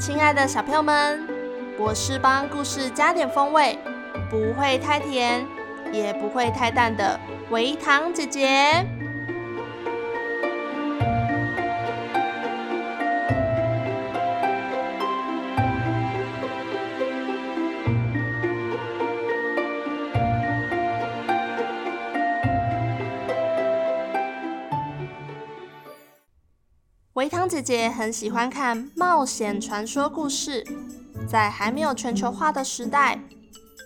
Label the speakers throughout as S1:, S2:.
S1: 亲爱的小朋友们，我是帮故事加点风味，不会太甜，也不会太淡的维糖姐姐。维糖姐姐很喜欢看冒险传说故事。在还没有全球化的时代，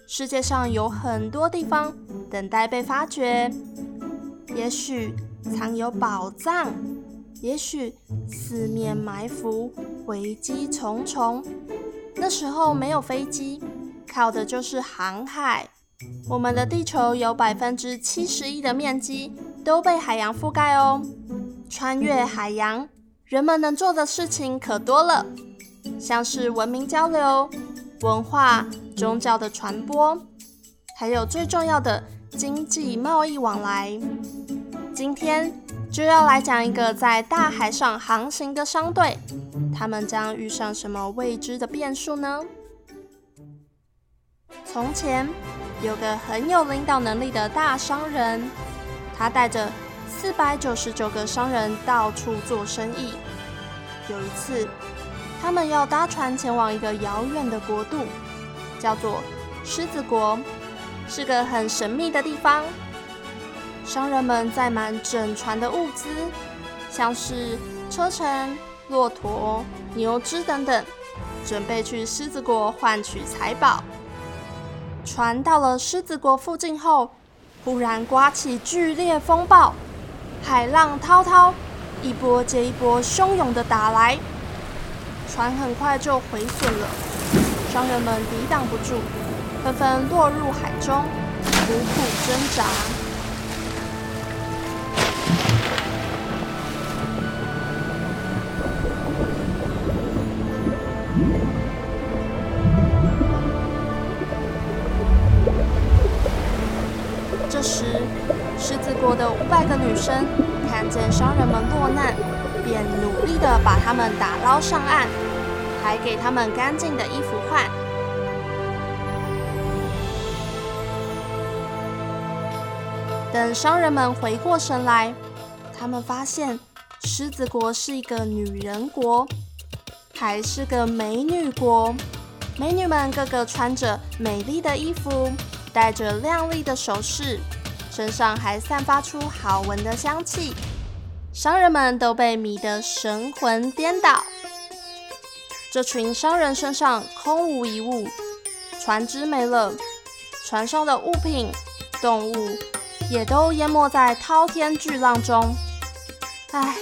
S1: 世界上有很多地方等待被发掘。也许藏有宝藏，也许四面埋伏，危机重重。那时候没有飞机，靠的就是航海。我们的地球有百分之七十一的面积都被海洋覆盖哦。穿越海洋。人们能做的事情可多了，像是文明交流、文化、宗教的传播，还有最重要的经济贸易往来。今天就要来讲一个在大海上航行的商队，他们将遇上什么未知的变数呢？从前有个很有领导能力的大商人，他带着四百九十九个商人到处做生意。有一次，他们要搭船前往一个遥远的国度，叫做狮子国，是个很神秘的地方。商人们载满整船的物资，像是车臣、骆驼、牛只等等，准备去狮子国换取财宝。船到了狮子国附近后，忽然刮起剧烈风暴。海浪滔滔，一波接一波，汹涌的打来，船很快就毁损了。商人们抵挡不住，纷纷落入海中，苦苦挣扎。的五百个女生看见商人们落难，便努力地把他们打捞上岸，还给他们干净的衣服换。等商人们回过神来，他们发现狮子国是一个女人国，还是个美女国。美女们个个穿着美丽的衣服，戴着亮丽的首饰。身上还散发出好闻的香气，商人们都被迷得神魂颠倒。这群商人身上空无一物，船只没了，船上的物品、动物也都淹没在滔天巨浪中。唉，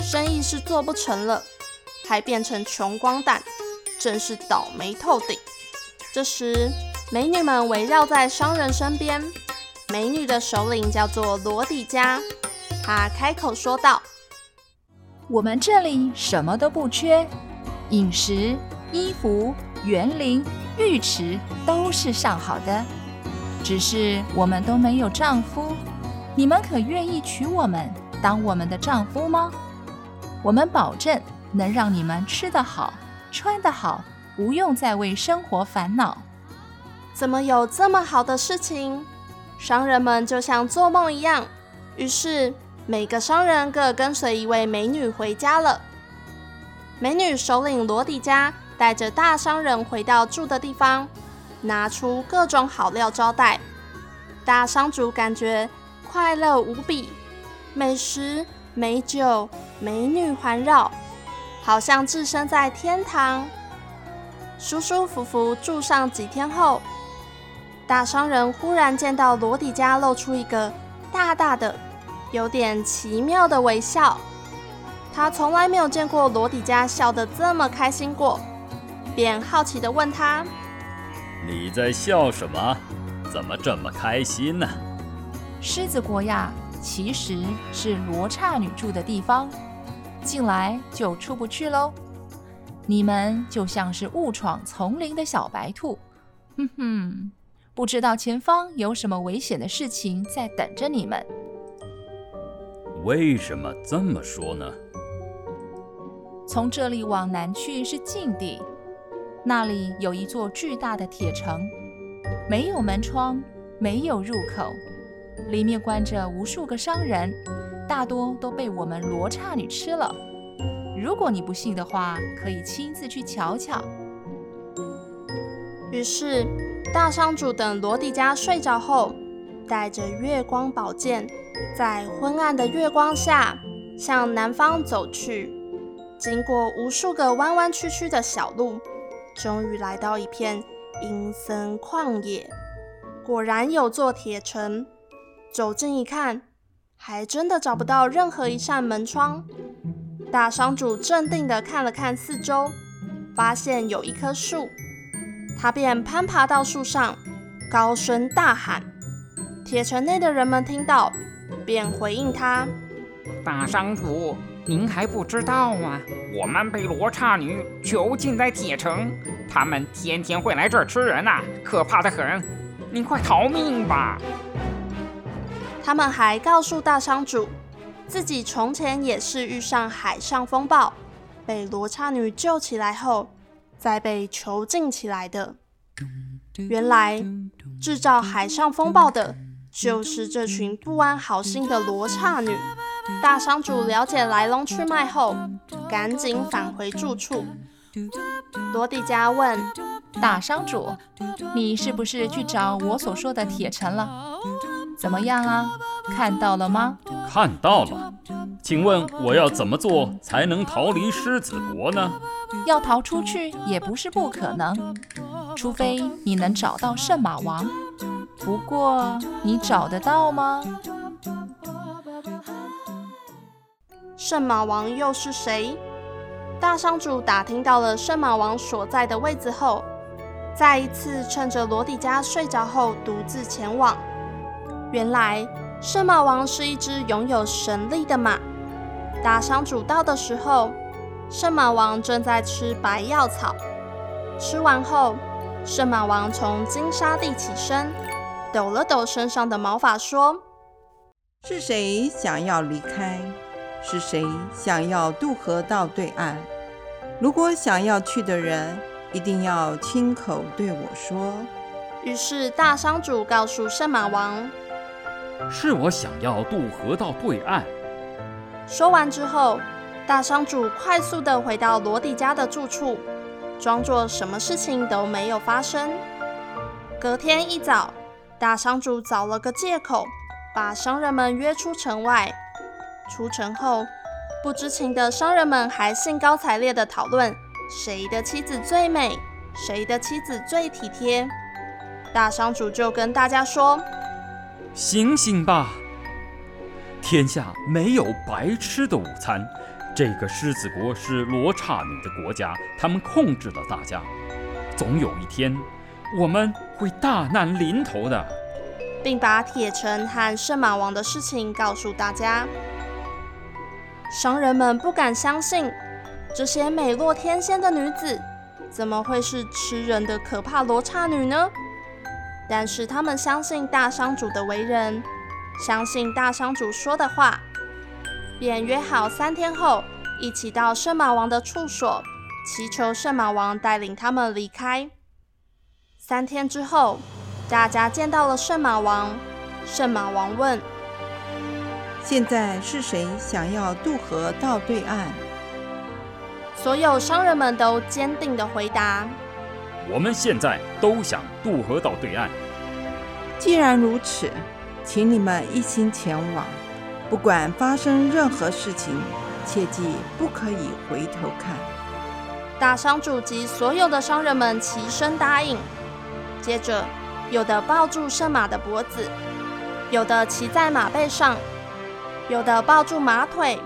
S1: 生意是做不成了，还变成穷光蛋，真是倒霉透顶。这时，美女们围绕在商人身边。美女的首领叫做罗底加，她开口说道：“
S2: 我们这里什么都不缺，饮食、衣服、园林、浴池都是上好的，只是我们都没有丈夫。你们可愿意娶我们当我们的丈夫吗？我们保证能让你们吃得好、穿得好，不用再为生活烦恼。
S1: 怎么有这么好的事情？”商人们就像做梦一样，于是每个商人各跟随一位美女回家了。美女首领罗底加带着大商人回到住的地方，拿出各种好料招待。大商主感觉快乐无比，美食、美酒、美女环绕，好像置身在天堂。舒舒服服住上几天后，大商人忽然见到罗迪加露出一个大大的、有点奇妙的微笑。他从来没有见过罗迪加笑得这么开心过，便好奇地问他：“
S3: 你在笑什么？怎么这么开心呢？”
S2: 狮子国呀，其实是罗刹女住的地方，进来就出不去喽。你们就像是误闯丛林的小白兔，哼哼，不知道前方有什么危险的事情在等着你们。
S3: 为什么这么说呢？
S2: 从这里往南去是禁地，那里有一座巨大的铁城，没有门窗，没有入口，里面关着无数个商人，大多都被我们罗刹女吃了。如果你不信的话，可以亲自去瞧瞧。
S1: 于是，大商主等罗迪加睡着后，带着月光宝剑，在昏暗的月光下向南方走去。经过无数个弯弯曲曲的小路，终于来到一片阴森旷野。果然有座铁城，走近一看，还真的找不到任何一扇门窗。大商主镇定地看了看四周，发现有一棵树，他便攀爬到树上，高声大喊。铁城内的人们听到，便回应他：“
S4: 大商主，您还不知道吗？我们被罗刹女囚禁在铁城，他们天天会来这儿吃人呐，可怕的很！您快逃命吧！”
S1: 他们还告诉大商主。自己从前也是遇上海上风暴，被罗刹女救起来后，再被囚禁起来的。原来制造海上风暴的，就是这群不安好心的罗刹女。大商主了解来龙去脉后，赶紧返回住处。罗蒂加问
S2: 大商主：“你是不是去找我所说的铁城了？怎么样啊？看到了吗？”
S3: 看到了，请问我要怎么做才能逃离狮子国呢？
S2: 要逃出去也不是不可能，除非你能找到圣马王。不过你找得到吗？
S1: 圣马王又是谁？大商主打听到了圣马王所在的位置后，再一次趁着罗迪加睡着后独自前往。原来。圣马王是一只拥有神力的马。大商主到的时候，圣马王正在吃白药草。吃完后，圣马王从金沙地起身，抖了抖身上的毛发，说：“
S5: 是谁想要离开？是谁想要渡河到对岸？如果想要去的人，一定要亲口对我说。”
S1: 于是大商主告诉圣马王。
S3: 是我想要渡河到对岸。
S1: 说完之后，大商主快速的回到罗迪家的住处，装作什么事情都没有发生。隔天一早，大商主找了个借口，把商人们约出城外。出城后，不知情的商人们还兴高采烈的讨论谁的妻子最美，谁的妻子最体贴。大商主就跟大家说。
S3: 醒醒吧！天下没有白吃的午餐。这个狮子国是罗刹女的国家，他们控制了大家。总有一天，我们会大难临头的，
S1: 并把铁城和圣马王的事情告诉大家。商人们不敢相信，这些美若天仙的女子，怎么会是吃人的可怕罗刹女呢？但是他们相信大商主的为人，相信大商主说的话，便约好三天后一起到圣马王的处所，祈求圣马王带领他们离开。三天之后，大家见到了圣马王。圣马王问：“
S5: 现在是谁想要渡河到对岸？”
S1: 所有商人们都坚定地回答。
S3: 我们现在都想渡河到对岸。
S5: 既然如此，请你们一心前往，不管发生任何事情，切记不可以回头看。
S1: 大商主及所有的商人们齐声答应。接着，有的抱住圣马的脖子，有的骑在马背上，有的抱住马腿，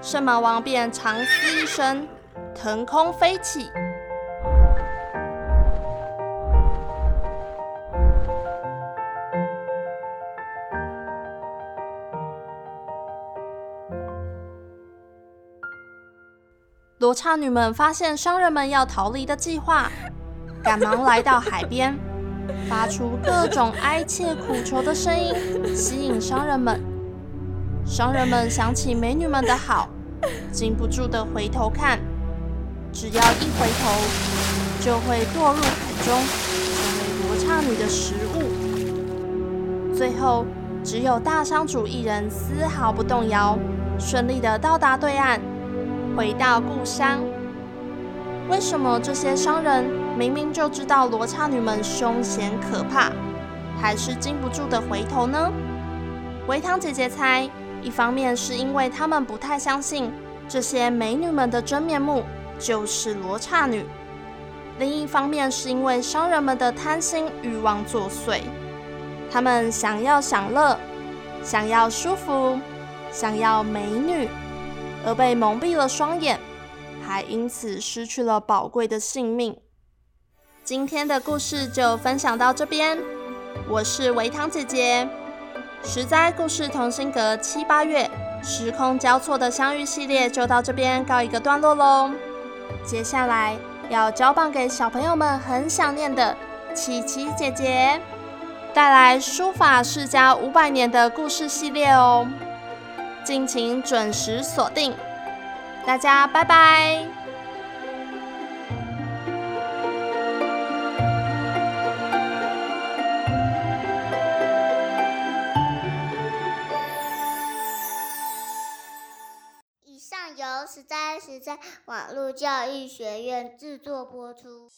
S1: 圣马王便长嘶一声，腾空飞起。罗刹女们发现商人们要逃离的计划，赶忙来到海边，发出各种哀切苦求的声音，吸引商人们。商人们想起美女们的好，禁不住的回头看，只要一回头，就会堕入海中，成为罗刹女的食物。最后，只有大商主一人丝毫不动摇，顺利的到达对岸。回到故乡，为什么这些商人明明就知道罗刹女们凶险可怕，还是禁不住的回头呢？维糖姐姐猜，一方面是因为他们不太相信这些美女们的真面目就是罗刹女；另一方面是因为商人们的贪心欲望作祟，他们想要享乐，想要舒服，想要美女。而被蒙蔽了双眼，还因此失去了宝贵的性命。今天的故事就分享到这边，我是维糖姐姐。十灾故事同心阁七八月时空交错的相遇系列就到这边告一个段落喽。接下来要交棒给小朋友们很想念的琪琪姐姐，带来书法世家五百年的故事系列哦。敬请准时锁定。大家拜拜。
S6: 以上由实在实在网络教育学院制作播出。